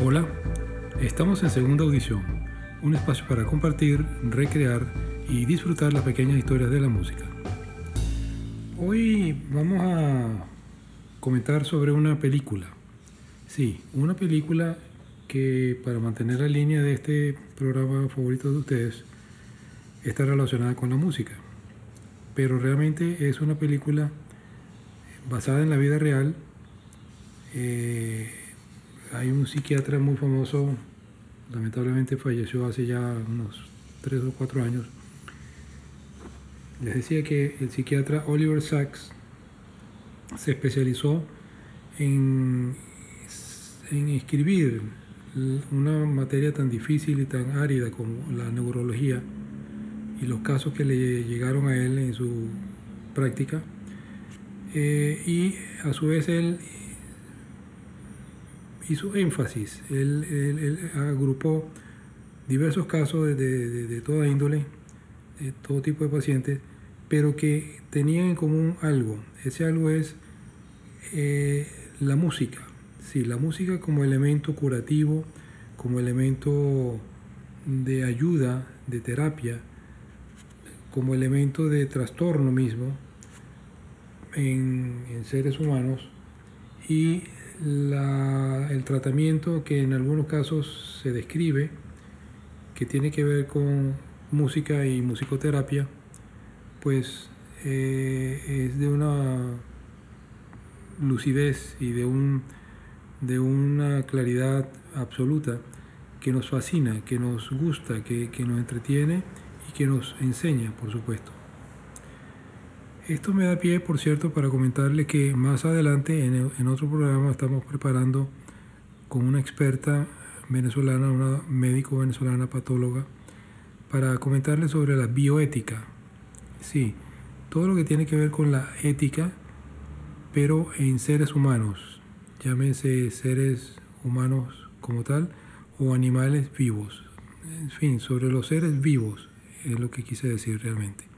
Hola, estamos en segunda audición, un espacio para compartir, recrear y disfrutar las pequeñas historias de la música. Hoy vamos a comentar sobre una película. Sí, una película que para mantener la línea de este programa favorito de ustedes está relacionada con la música. Pero realmente es una película basada en la vida real. Eh, hay un psiquiatra muy famoso, lamentablemente falleció hace ya unos 3 o 4 años. Les decía que el psiquiatra Oliver Sacks se especializó en, escribir una materia tan difícil y tan árida como la neurología y los casos que le llegaron a él en su práctica. Eh, y a su vez él hizo énfasis, él, agrupó diversos casos de, toda índole, de todo tipo de pacientes, pero que tenían en común algo. Ese algo es eh, la música. Sí, la música como elemento curativo, como elemento de ayuda, de terapia, como elemento de trastorno mismo en, seres humanos y el tratamiento que en algunos casos se describe, que tiene que ver con música y musicoterapia, pues eh, es de una lucidez y de, un, de una claridad absoluta que nos fascina, que nos gusta, que, nos entretiene y que nos enseña, por supuesto. Esto me da pie, por cierto, para comentarle que más adelante en, otro programa estamos preparando con una experta venezolana, una médico venezolana patóloga, para comentarle sobre la bioética. Sí, todo lo que tiene que ver con la ética pero en seres humanos, llámense seres humanos como tal o animales vivos. En fin, sobre los seres vivos es lo que quise decir realmente.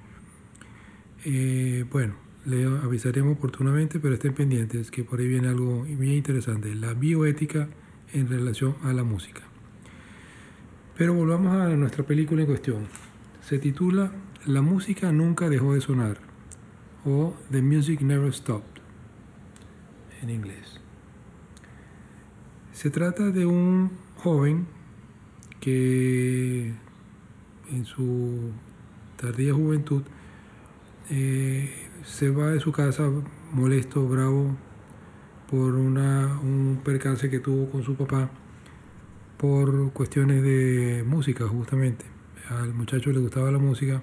Eh, bueno, le avisaremos oportunamente, pero estén pendientes que por ahí viene algo bien interesante, la bioética en relación a la música. Pero volvamos a nuestra película en cuestión. Se titula La música nunca dejó de sonar o The Music Never Stopped en inglés. Se trata de un joven que en su tardía juventud eh, se va de su casa molesto, bravo, por una, un percance que tuvo con su papá por cuestiones de música justamente. Al muchacho le gustaba la música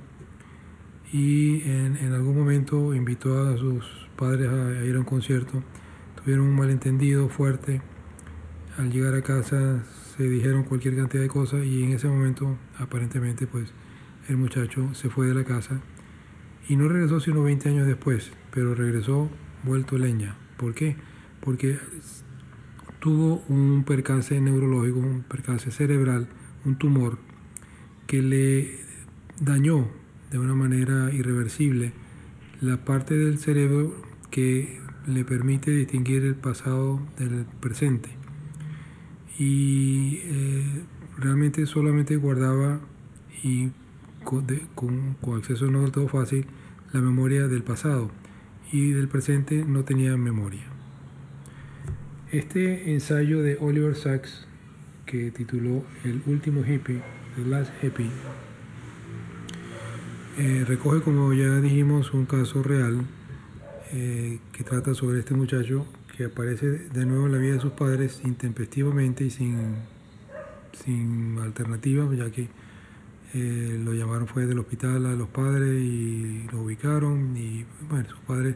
y en, en algún momento invitó a sus padres a ir a un concierto tuvieron un malentendido fuerte. Al llegar a casa se dijeron cualquier cantidad de cosas y en ese momento aparentemente pues el muchacho se fue de la casa y no regresó sino 20 años después, pero regresó vuelto leña. ¿Por qué? Porque tuvo un percance neurológico, un percance cerebral, un tumor que le dañó de una manera irreversible la parte del cerebro que le permite distinguir el pasado del presente. Y eh, realmente solamente guardaba y con, acceso no del todo fácil la memoria del pasado y del presente no tenía memoria. Este ensayo de Oliver Sacks que tituló El último hippie, The Last Hippie, eh, recoge como ya dijimos un caso real eh, que trata sobre este muchacho que aparece de nuevo en la vida de sus padres intempestivamente y sin, sin alternativa, ya que eh, lo llamaron fue del hospital a los padres y lo ubicaron y bueno, sus padres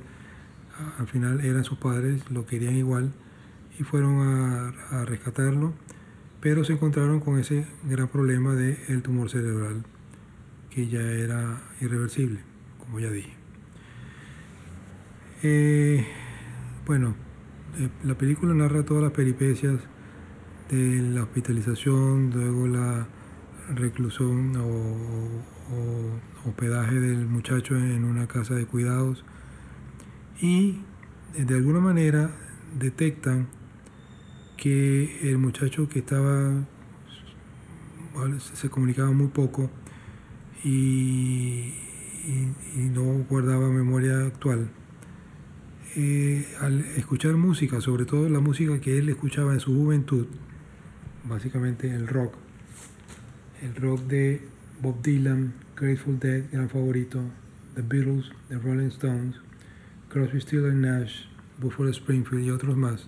al final eran sus padres, lo querían igual y fueron a, rescatarlo, pero se encontraron con ese gran problema del tumor cerebral que ya era irreversible, como ya dije. Eh, bueno, eh, la película narra todas las peripecias de la hospitalización, luego la reclusión o, hospedaje del muchacho en una casa de cuidados. Y de alguna manera detectan que el muchacho que estaba, se comunicaba muy poco y, no guardaba memoria actual, eh, al escuchar música, sobre todo la música que él escuchaba en su juventud, básicamente el rock, el rock de Bob Dylan, Grateful Dead, gran favorito, The Beatles, The Rolling Stones, Crosby, Stills Nash, Buffalo Springfield y otros más.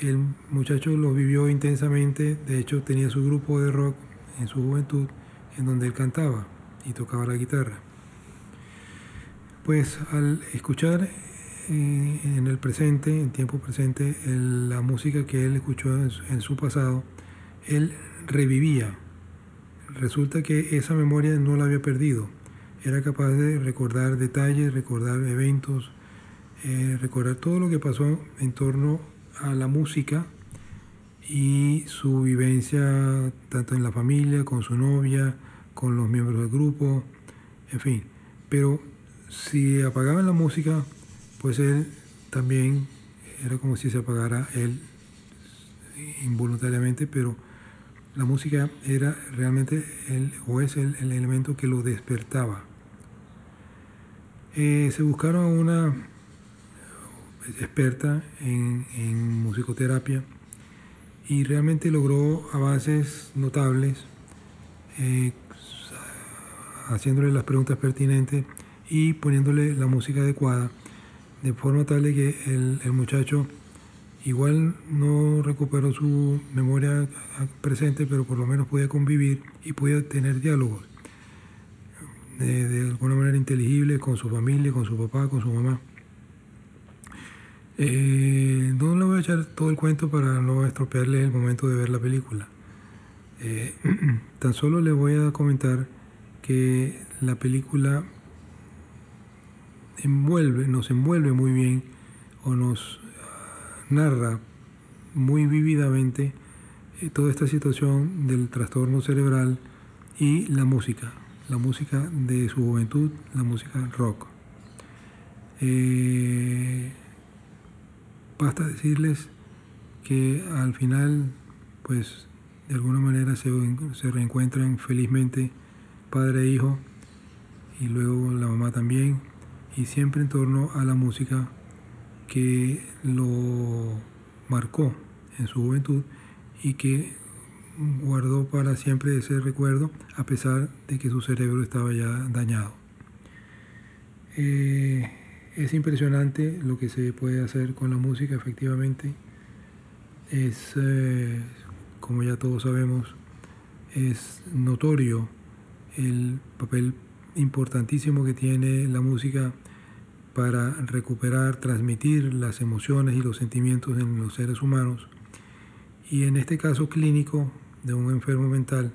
El muchacho lo vivió intensamente, de hecho tenía su grupo de rock en su juventud en donde él cantaba y tocaba la guitarra. Pues al escuchar eh, en el presente, en tiempo presente, la música que él escuchó en su pasado, él revivía. Resulta que esa memoria no la había perdido era capaz de recordar detalles, recordar eventos, eh, recordar todo lo que pasó en torno a la música y su vivencia tanto en la familia, con su novia, con los miembros del grupo, en fin. Pero si apagaban la música, pues él también era como si se apagara él involuntariamente, pero la música era realmente el, o es el elemento que lo despertaba. Eh, se buscaron una experta en, musicoterapia y realmente logró avances notables, eh, haciéndole las preguntas pertinentes y poniéndole la música adecuada, de forma tal que el, el muchacho igual no recuperó su memoria presente, pero por lo menos podía convivir y podía tener diálogos de, alguna manera inteligible con su familia, con su papá, con su mamá. Eh, no le voy a echar todo el cuento para no estropearle el momento de ver la película. Eh, tan solo le voy a comentar que la película envuelve, nos envuelve muy bien o nos narra muy vívidamente eh, toda esta situación del trastorno cerebral y la música la música de su juventud, la música rock. Eh, basta decirles que al final, pues de alguna manera se, se reencuentran felizmente padre e hijo y luego la mamá también y siempre en torno a la música que lo marcó en su juventud y que guardó para siempre ese recuerdo a pesar de que su cerebro estaba ya dañado. Eh, es impresionante lo que se puede hacer con la música, efectivamente. Es, eh, como ya todos sabemos, es notorio el papel importantísimo que tiene la música para recuperar, transmitir las emociones y los sentimientos en los seres humanos. Y en este caso clínico, de un enfermo mental,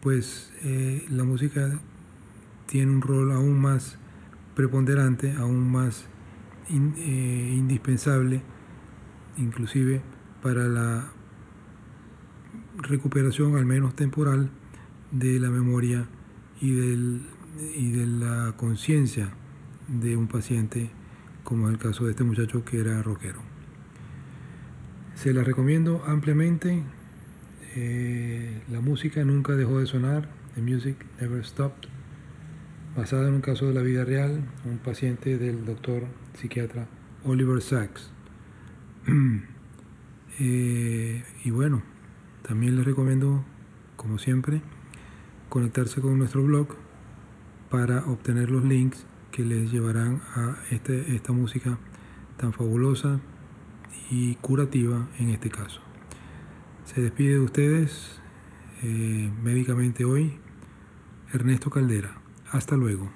pues eh, la música tiene un rol aún más preponderante, aún más eh, indispensable, inclusive para la recuperación, al menos temporal, de la memoria y, del, y de la conciencia de un paciente, como es el caso de este muchacho que era rockero. Se la recomiendo ampliamente, eh, la música nunca dejó de sonar, The Music Never Stopped, basada en un caso de la vida real, un paciente del doctor psiquiatra Oliver Sacks. Eh, y bueno, también les recomiendo, como siempre, conectarse con nuestro blog para obtener los links que les llevarán a este, esta música tan fabulosa y curativa en este caso. Se despide de ustedes eh, médicamente hoy Ernesto Caldera. Hasta luego.